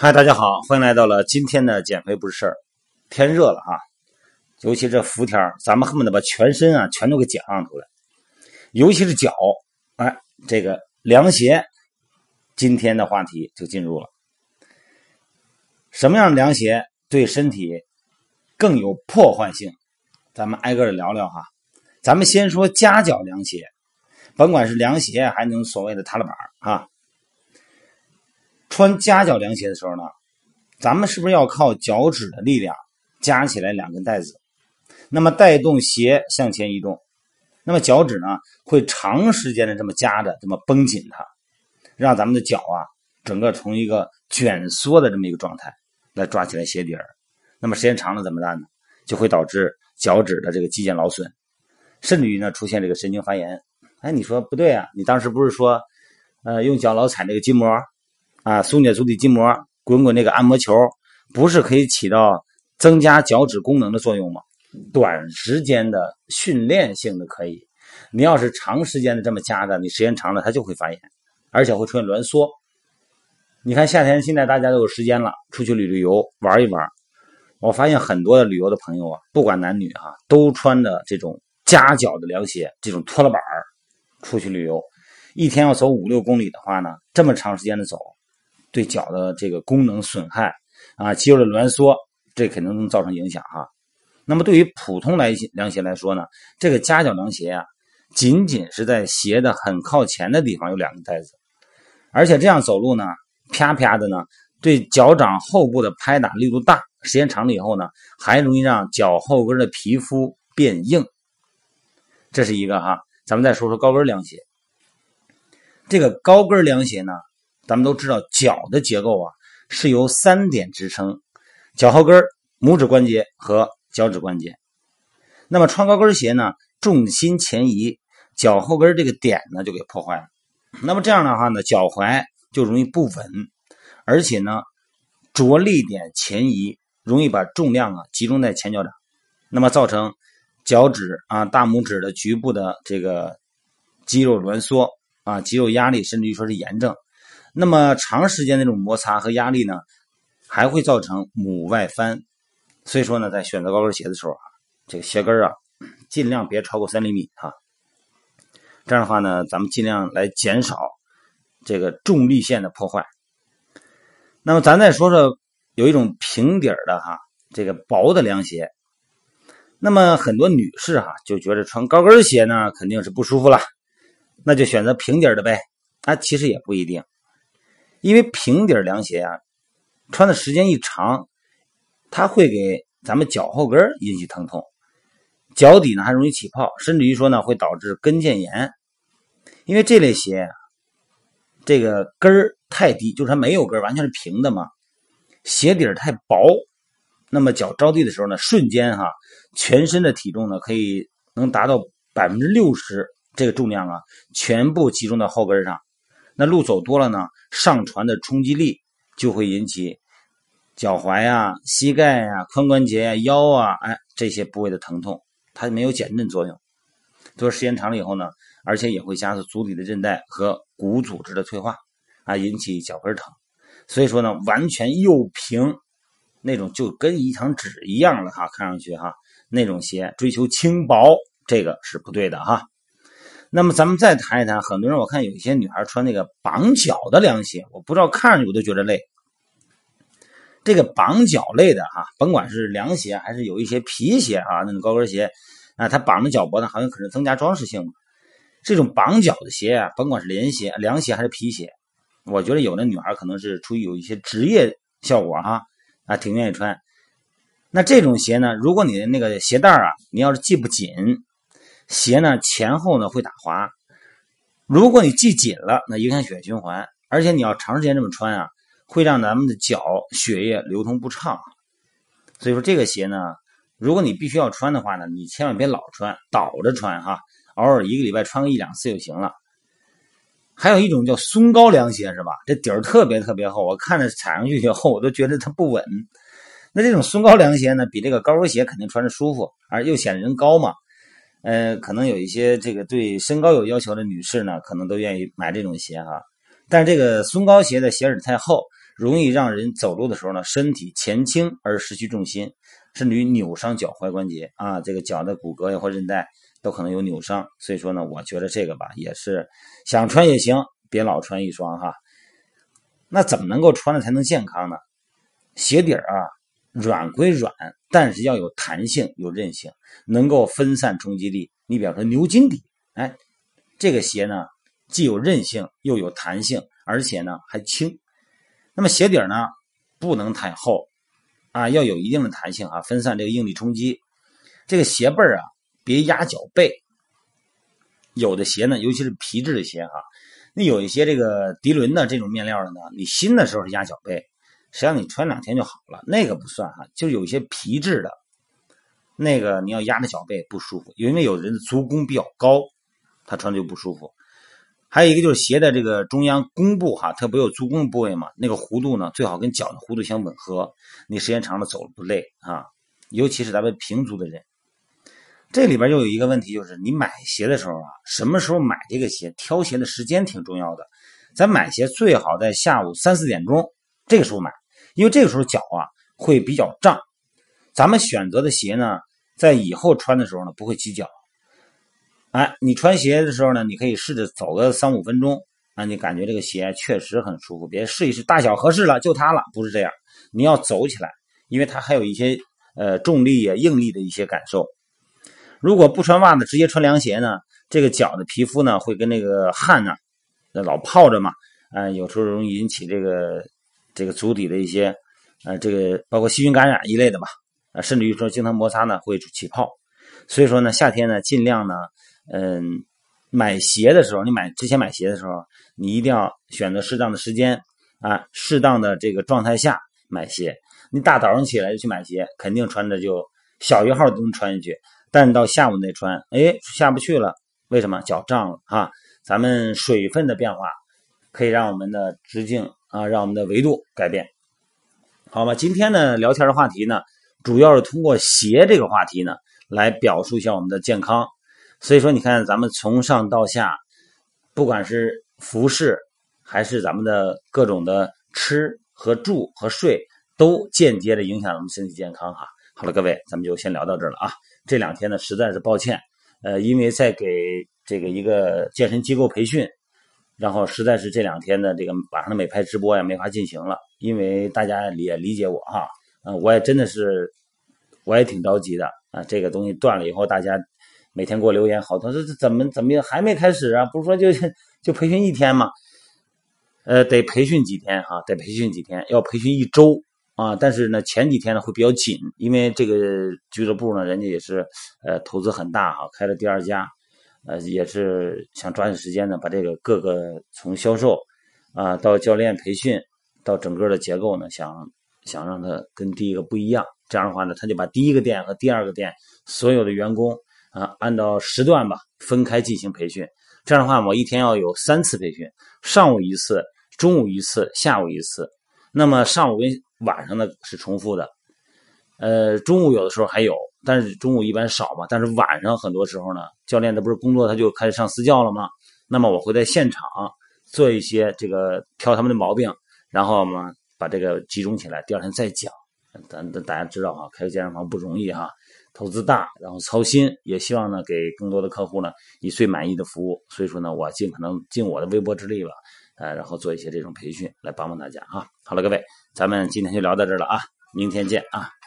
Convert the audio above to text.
嗨，大家好，欢迎来到了今天的减肥不是事儿。天热了啊，尤其这伏天咱们恨不得把全身啊全都给解放出来，尤其是脚，哎，这个凉鞋，今天的话题就进入了。什么样的凉鞋对身体更有破坏性？咱们挨个的聊聊哈。咱们先说夹脚凉鞋，甭管是凉鞋还是所谓的踏拉板啊。穿夹脚凉鞋的时候呢，咱们是不是要靠脚趾的力量夹起来两根带子？那么带动鞋向前移动，那么脚趾呢会长时间的这么夹着，这么绷紧它，让咱们的脚啊整个从一个卷缩的这么一个状态来抓起来鞋底儿。那么时间长了怎么办呢？就会导致脚趾的这个肌腱劳损，甚至于呢出现这个神经发炎。哎，你说不对啊？你当时不是说，呃，用脚老踩这个筋膜？啊，松解足底筋膜，滚滚那个按摩球，不是可以起到增加脚趾功能的作用吗？短时间的训练性的可以，你要是长时间的这么夹着，你时间长了它就会发炎，而且会出现挛缩。你看夏天现在大家都有时间了，出去旅旅游玩一玩，我发现很多的旅游的朋友啊，不管男女哈，都穿的这种夹脚的凉鞋，这种拖拉板出去旅游，一天要走五六公里的话呢，这么长时间的走。对脚的这个功能损害啊，肌肉的挛缩，这肯定能造成影响哈。那么对于普通来凉鞋来说呢，这个夹脚凉鞋啊，仅仅是在鞋的很靠前的地方有两个带子，而且这样走路呢，啪啪的呢，对脚掌后部的拍打力度大，时间长了以后呢，还容易让脚后跟的皮肤变硬。这是一个哈，咱们再说说高跟凉鞋。这个高跟凉鞋呢？咱们都知道，脚的结构啊是由三点支撑：脚后跟、拇指关节和脚趾关节。那么穿高跟鞋呢，重心前移，脚后跟这个点呢就给破坏了。那么这样的话呢，脚踝就容易不稳，而且呢，着力点前移，容易把重量啊集中在前脚掌，那么造成脚趾啊大拇指的局部的这个肌肉挛缩啊，肌肉压力，甚至于说是炎症。那么长时间那种摩擦和压力呢，还会造成拇外翻，所以说呢，在选择高跟鞋的时候啊，这个鞋跟啊，尽量别超过三厘米哈。这样的话呢，咱们尽量来减少这个重力线的破坏。那么咱再说说有一种平底的哈，这个薄的凉鞋。那么很多女士哈就觉得穿高跟鞋呢肯定是不舒服了，那就选择平底的呗。啊，其实也不一定。因为平底凉鞋啊，穿的时间一长，它会给咱们脚后跟引起疼痛，脚底呢还容易起泡，甚至于说呢会导致跟腱炎。因为这类鞋，这个跟儿太低，就是它没有跟完全是平的嘛，鞋底太薄，那么脚着地的时候呢，瞬间哈，全身的体重呢可以能达到百分之六十，这个重量啊，全部集中到后跟上。那路走多了呢，上传的冲击力就会引起脚踝呀、膝盖呀、髋关节呀、腰啊，哎这些部位的疼痛，它没有减震作用。做时间长了以后呢，而且也会加速足底的韧带和骨组织的退化，啊，引起脚跟疼。所以说呢，完全又平那种就跟一张纸一样的哈，看上去哈那种鞋，追求轻薄，这个是不对的哈。那么咱们再谈一谈，很多人我看有一些女孩穿那个绑脚的凉鞋，我不知道看上去我都觉得累。这个绑脚类的哈，甭管是凉鞋还是有一些皮鞋啊，那种高跟鞋啊，它绑着脚脖呢，好像可能增加装饰性。这种绑脚的鞋啊，甭管是连鞋、凉鞋还是皮鞋，我觉得有的女孩可能是出于有一些职业效果哈，啊，挺愿意穿。那这种鞋呢，如果你的那个鞋带啊，你要是系不紧。鞋呢前后呢会打滑，如果你系紧了，那影响血液循环，而且你要长时间这么穿啊，会让咱们的脚血液流通不畅。所以说这个鞋呢，如果你必须要穿的话呢，你千万别老穿，倒着穿哈，偶尔一个礼拜穿个一两次就行了。还有一种叫松糕凉鞋是吧？这底儿特别特别厚，我看着踩上去以后我都觉得它不稳。那这种松糕凉鞋呢，比这个高跟鞋肯定穿着舒服，而又显得人高嘛。呃，可能有一些这个对身高有要求的女士呢，可能都愿意买这种鞋哈。但这个松糕鞋的鞋底太厚，容易让人走路的时候呢，身体前倾而失去重心，甚至于扭伤脚踝关节啊，这个脚的骨骼呀或韧带都可能有扭伤。所以说呢，我觉得这个吧，也是想穿也行，别老穿一双哈。那怎么能够穿了才能健康呢？鞋底儿啊，软归软，但是要有弹性、有韧性，能够分散冲击力。你比方说牛筋底，哎，这个鞋呢，既有韧性又有弹性，而且呢还轻。那么鞋底呢，不能太厚啊，要有一定的弹性啊，分散这个应力冲击。这个鞋背啊，别压脚背。有的鞋呢，尤其是皮质的鞋哈。那有一些这个涤纶的这种面料的呢，你新的时候是压脚背，实际上你穿两天就好了，那个不算哈。就有一些皮质的，那个你要压着脚背不舒服，因为有人的足弓比较高，他穿的就不舒服。还有一个就是鞋的这个中央弓部哈，它不有足弓部位嘛，那个弧度呢最好跟脚的弧度相吻合，你时间长了走了不累啊。尤其是咱们平足的人。这里边又有一个问题，就是你买鞋的时候啊，什么时候买这个鞋？挑鞋的时间挺重要的。咱买鞋最好在下午三四点钟这个时候买，因为这个时候脚啊会比较胀。咱们选择的鞋呢，在以后穿的时候呢不会起脚。哎，你穿鞋的时候呢，你可以试着走个三五分钟，啊，你感觉这个鞋确实很舒服。别试一试大小合适了就它了，不是这样。你要走起来，因为它还有一些呃重力啊、应力的一些感受。如果不穿袜子，直接穿凉鞋呢，这个脚的皮肤呢会跟那个汗呢，老泡着嘛，啊，有时候容易引起这个这个足底的一些，呃，这个包括细菌感染一类的吧，啊，甚至于说经常摩擦呢会起泡。所以说呢，夏天呢尽量呢，嗯，买鞋的时候，你买之前买鞋的时候，你一定要选择适当的时间啊，适当的这个状态下买鞋。你大早上起来就去买鞋，肯定穿着就小一号都能穿进去。但到下午那穿，哎，下不去了，为什么？脚胀了哈。咱们水分的变化可以让我们的直径啊，让我们的维度改变，好吧？今天呢，聊天的话题呢，主要是通过鞋这个话题呢，来表述一下我们的健康。所以说，你看咱们从上到下，不管是服饰，还是咱们的各种的吃和住和睡，都间接的影响咱们身体健康哈。好了，各位，咱们就先聊到这儿了啊。这两天呢，实在是抱歉，呃，因为在给这个一个健身机构培训，然后实在是这两天的这个晚上的美拍直播呀没法进行了，因为大家也理解我哈，嗯，我也真的是，我也挺着急的啊，这个东西断了以后，大家每天给我留言，好多这这怎么怎么还没开始啊？不是说就就培训一天吗？呃，得培训几天哈，得培训几天，要培训一周。啊，但是呢，前几天呢会比较紧，因为这个俱乐部呢，人家也是呃投资很大啊，开了第二家，呃，也是想抓紧时间呢，把这个各个从销售啊到教练培训到整个的结构呢，想想让它跟第一个不一样。这样的话呢，他就把第一个店和第二个店所有的员工啊按照时段吧分开进行培训。这样的话，我一天要有三次培训，上午一次，中午一次，下午一次。那么上午跟晚上呢是重复的，呃，中午有的时候还有，但是中午一般少嘛。但是晚上很多时候呢，教练他不是工作他就开始上私教了吗？那么我会在现场做一些这个挑他们的毛病，然后嘛把这个集中起来，第二天再讲。咱咱大家知道哈，开个健身房不容易哈，投资大，然后操心，也希望呢给更多的客户呢以最满意的服务。所以说呢，我尽可能尽我的微薄之力吧。呃，然后做一些这种培训来帮帮大家啊。好了，各位，咱们今天就聊到这儿了啊，明天见啊。